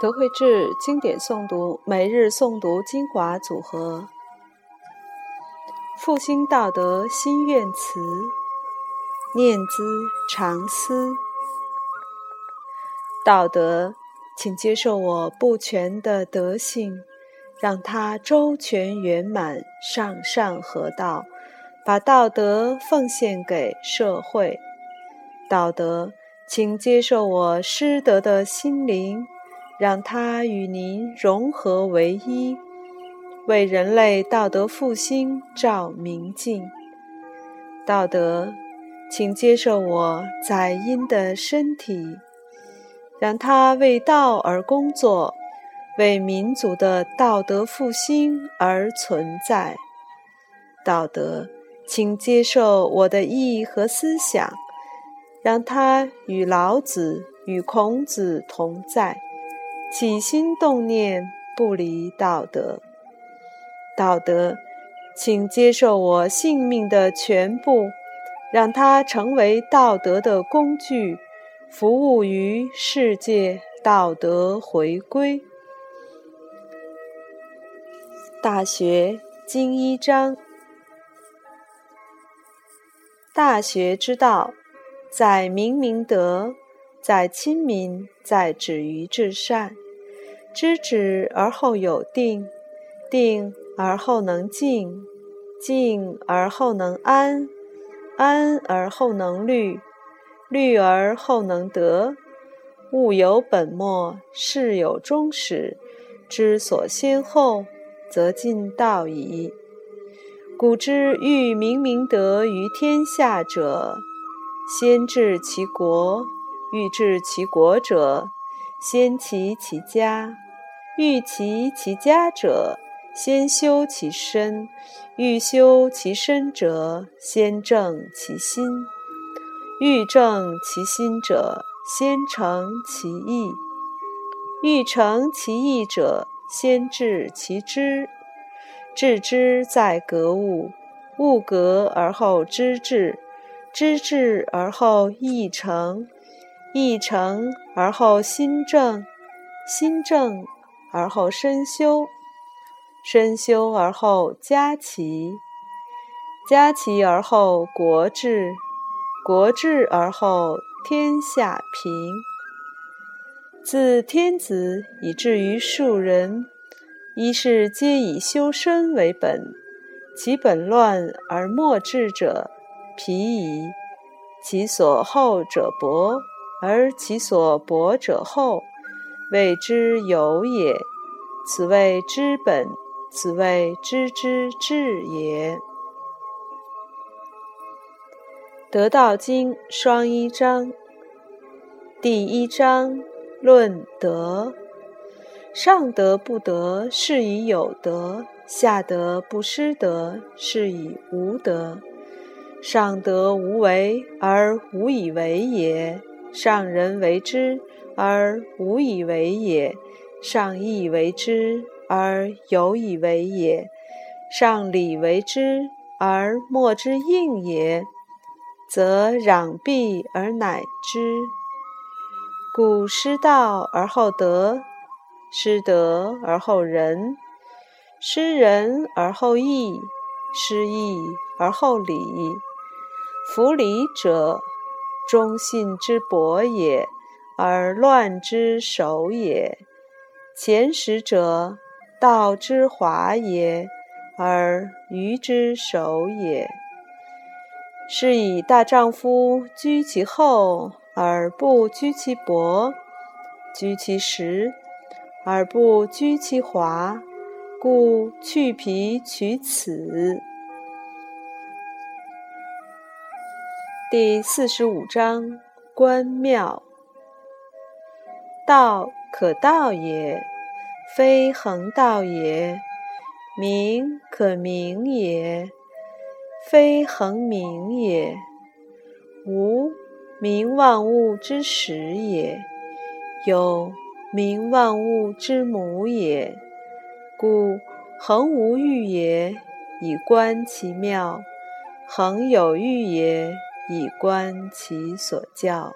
德惠智经典诵读，每日诵读精华组合。复兴道德心愿词，念兹常思。道德，请接受我不全的德性，让它周全圆满，上善合道，把道德奉献给社会。道德，请接受我失德的心灵，让它与您融合为一，为人类道德复兴照明镜。道德，请接受我载阴的身体。让它为道而工作，为民族的道德复兴而存在。道德，请接受我的意义和思想，让它与老子、与孔子同在，起心动念不离道德。道德，请接受我性命的全部，让它成为道德的工具。服务于世界道德回归。大学经一章，大学之道，在明明德，在亲民，在止于至善。知止而后有定，定而后能静，静而后能安，安而后能虑。虑而后能得，物有本末，事有终始，知所先后，则近道矣。古之欲明明德于天下者，先治其国；欲治其国者，先齐其家；欲齐其家者，先修其身；欲修其身者，先正其心。欲正其心者，先诚其意；欲诚其意者，先治其知。致知在格物，物格而后知至，知至而后意诚，意诚而后心正，心正而后身修，身修而后家齐，家齐而后国治。国治而后天下平。自天子以至于庶人，一是皆以修身为本。其本乱而末治者，疲矣。其所厚者薄，而其所薄者厚，谓之有也。此谓知本，此谓知之至也。《得道经》双一章，第一章论德。上德不德，是以有德；下德不失德，是以无德。上德无为而无以为也，上人为之而无以为也，上义为之而有以为也，上礼为之而莫之应也。则攘臂而乃之。故失道而后德，失德而后仁，失仁而后义，失义而后礼。夫礼者，忠信之薄也，而乱之首也；前识者，道之华也，而愚之首也。是以大丈夫居其厚而不居其薄，居其实而不居其华，故去皮取此。第四十五章：观妙。道可道也，非恒道也；名可名也。非恒名也，无名万物之始也，有名万物之母也。故恒无欲也，以观其妙；恒有欲也，以观其所教。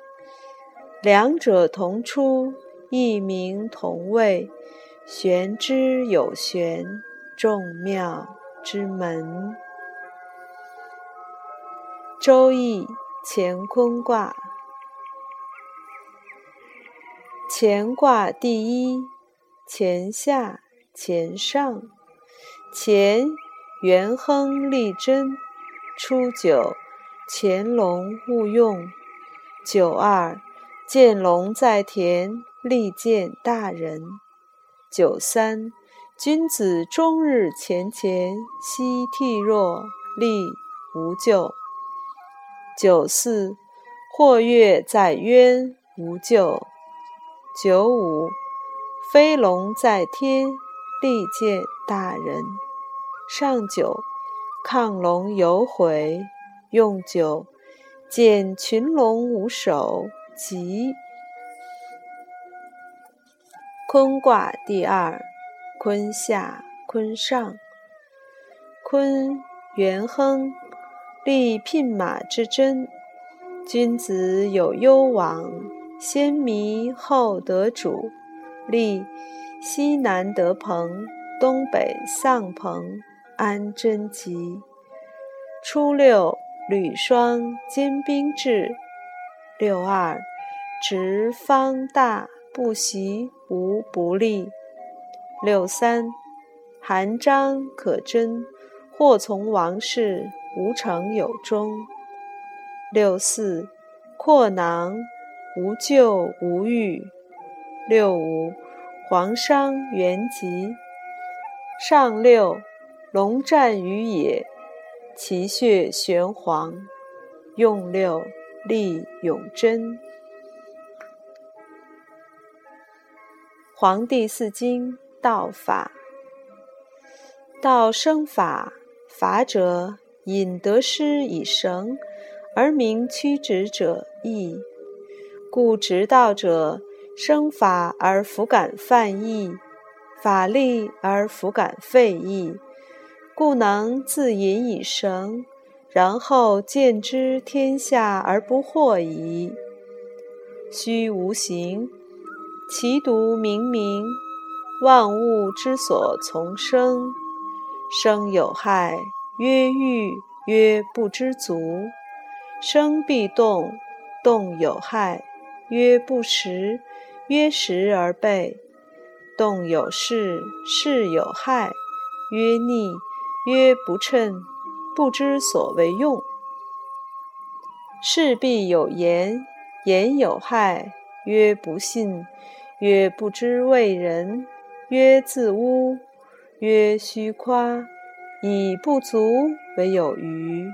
两者同出，异名同谓，玄之有玄，众妙之门。周易乾坤卦，乾卦第一，乾下乾上，乾元亨利贞，初九，潜龙勿用。九二，见龙在田，利见大人。九三，君子终日乾乾，夕惕若，利无咎。九四，或跃在渊，无咎。九五，飞龙在天，利见大人。上九，亢龙有悔，用九。见群龙无首，吉。坤卦第二，坤下坤上。坤元亨，利聘马之贞。君子有攸往，先迷后得主。利西南得朋，东北丧朋，安贞吉。初六。履霜坚冰至，六二，直方大不习无不利。六三，韩章可贞，或从王室，无成有终。六四，阔囊无咎无欲。六五，黄商元吉。上六，龙战于野。其血玄黄，用六利永贞。黄帝四经道法，道生法，法者引得失以绳，而名曲直者义。故直道者生法而弗敢犯义，法力而弗敢废义。故能自隐以绳，然后见之天下而不惑矣。虚无形，其独冥冥。万物之所从生，生有害，曰欲，曰不知足；生必动，动有害，曰不食，曰食而备；动有事，事有害，曰逆。曰不称，不知所为用。事必有言，言有害。曰不信，曰不知为人。曰自污，曰虚夸。以不足为有余。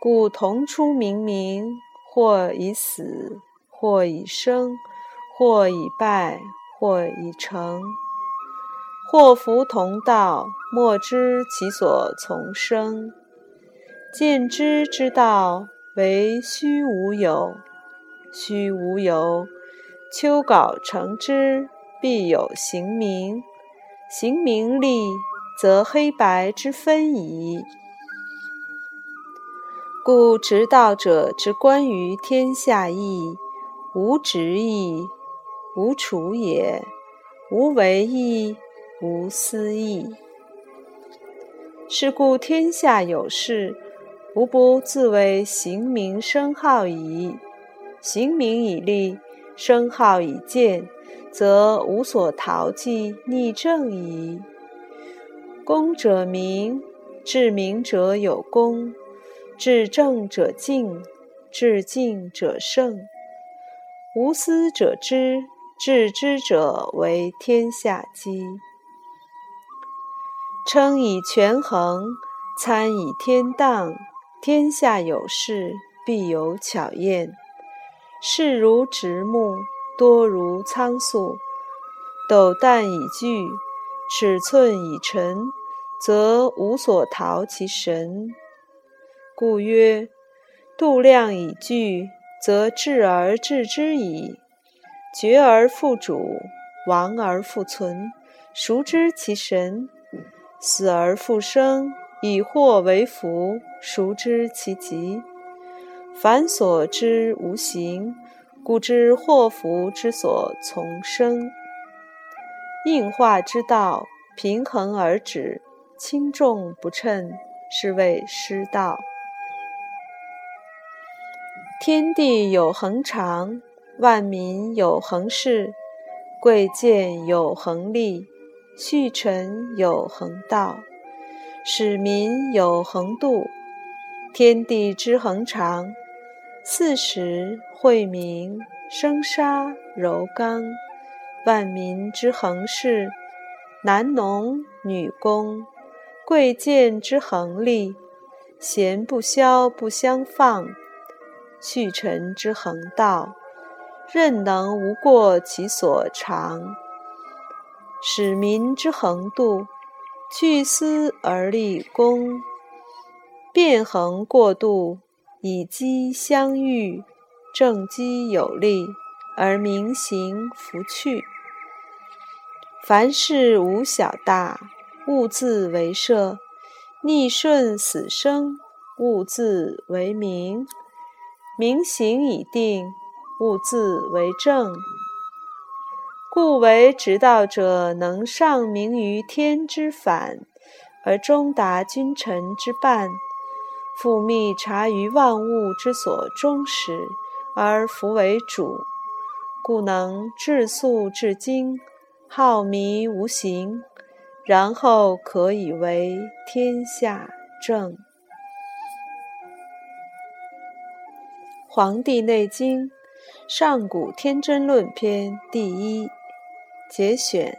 故同出冥冥，或以死，或以生，或以败，或以成。祸福同道，莫知其所从生。见之之道，为虚无有。虚无有，秋稿成之，必有形名。形名立，则黑白之分矣。故直道者之观于天下义，无直义，无处也，无为义。无私意。是故天下有事，无不自为行名声号矣。行名以立，声号以见，则无所逃忌逆正矣。功者名，治名者有功；治正者敬，治敬者胜。无私者知，治知者为天下基。称以权衡，参以天当。天下有事，必有巧验。事如直木，多如苍粟。斗旦以聚，尺寸以成，则无所逃其神。故曰：度量以聚，则治而治之矣。决而复主，亡而复存，孰知其神？死而复生，以祸为福，孰知其极？凡所知无形，故知祸福之所从生。应化之道，平衡而止，轻重不称，是谓失道。天地有恒常，万民有恒事，贵贱有恒利，序臣有恒道，使民有恒度。天地之恒长，四时惠民，生杀柔刚；万民之恒事，男农女工；贵贱之恒利，贤不肖不相放。去臣之恒道，任能无过其所长；使民之恒度，去私而立公。变衡过度，以积相遇，正积有力，而民行弗去。凡事无小大，勿自为设；逆顺死生，勿自为名。民行已定，勿自为正。故为直道者，能上明于天之反，而中达君臣之半；复密察于万物之所终始，而弗为主。故能至素至精，好迷无形，然后可以为天下正。《黄帝内经·上古天真论篇》第一节选。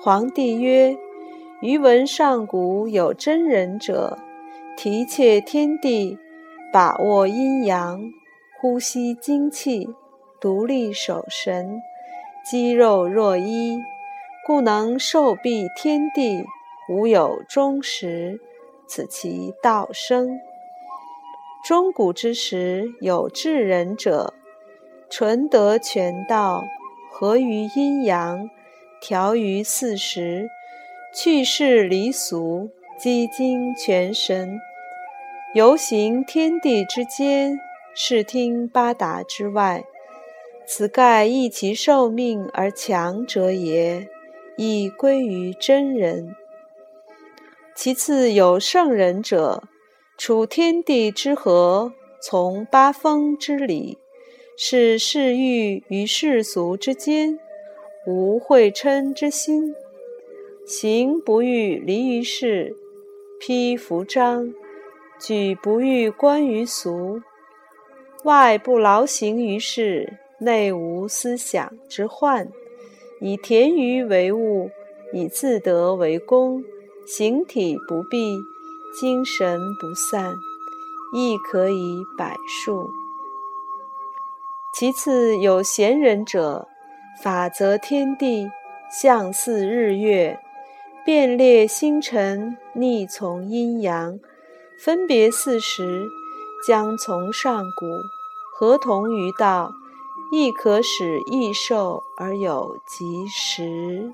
黄帝曰：“余闻上古有真人者，提挈天地，把握阴阳，呼吸精气，独立守神，肌肉若一，故能受庇天地，无有终时。此其道生。”中古之时，有智人者，纯德全道，合于阴阳，调于四时，去世离俗，积精全神，游行天地之间，视听八达之外。此盖益其寿命而强者也，亦归于真人。其次有圣人者。处天地之和，从八风之理，是世欲与世俗之间无会嗔之心，行不欲离于世，披服章，举不欲观于俗，外不劳形于世，内无思想之患，以田鱼为物，以自得为功，形体不避。精神不散，亦可以百数。其次有贤人者，法则天地，象似日月，变列星辰，逆从阴阳，分别四时，将从上古，合同于道，亦可使益寿而有吉时。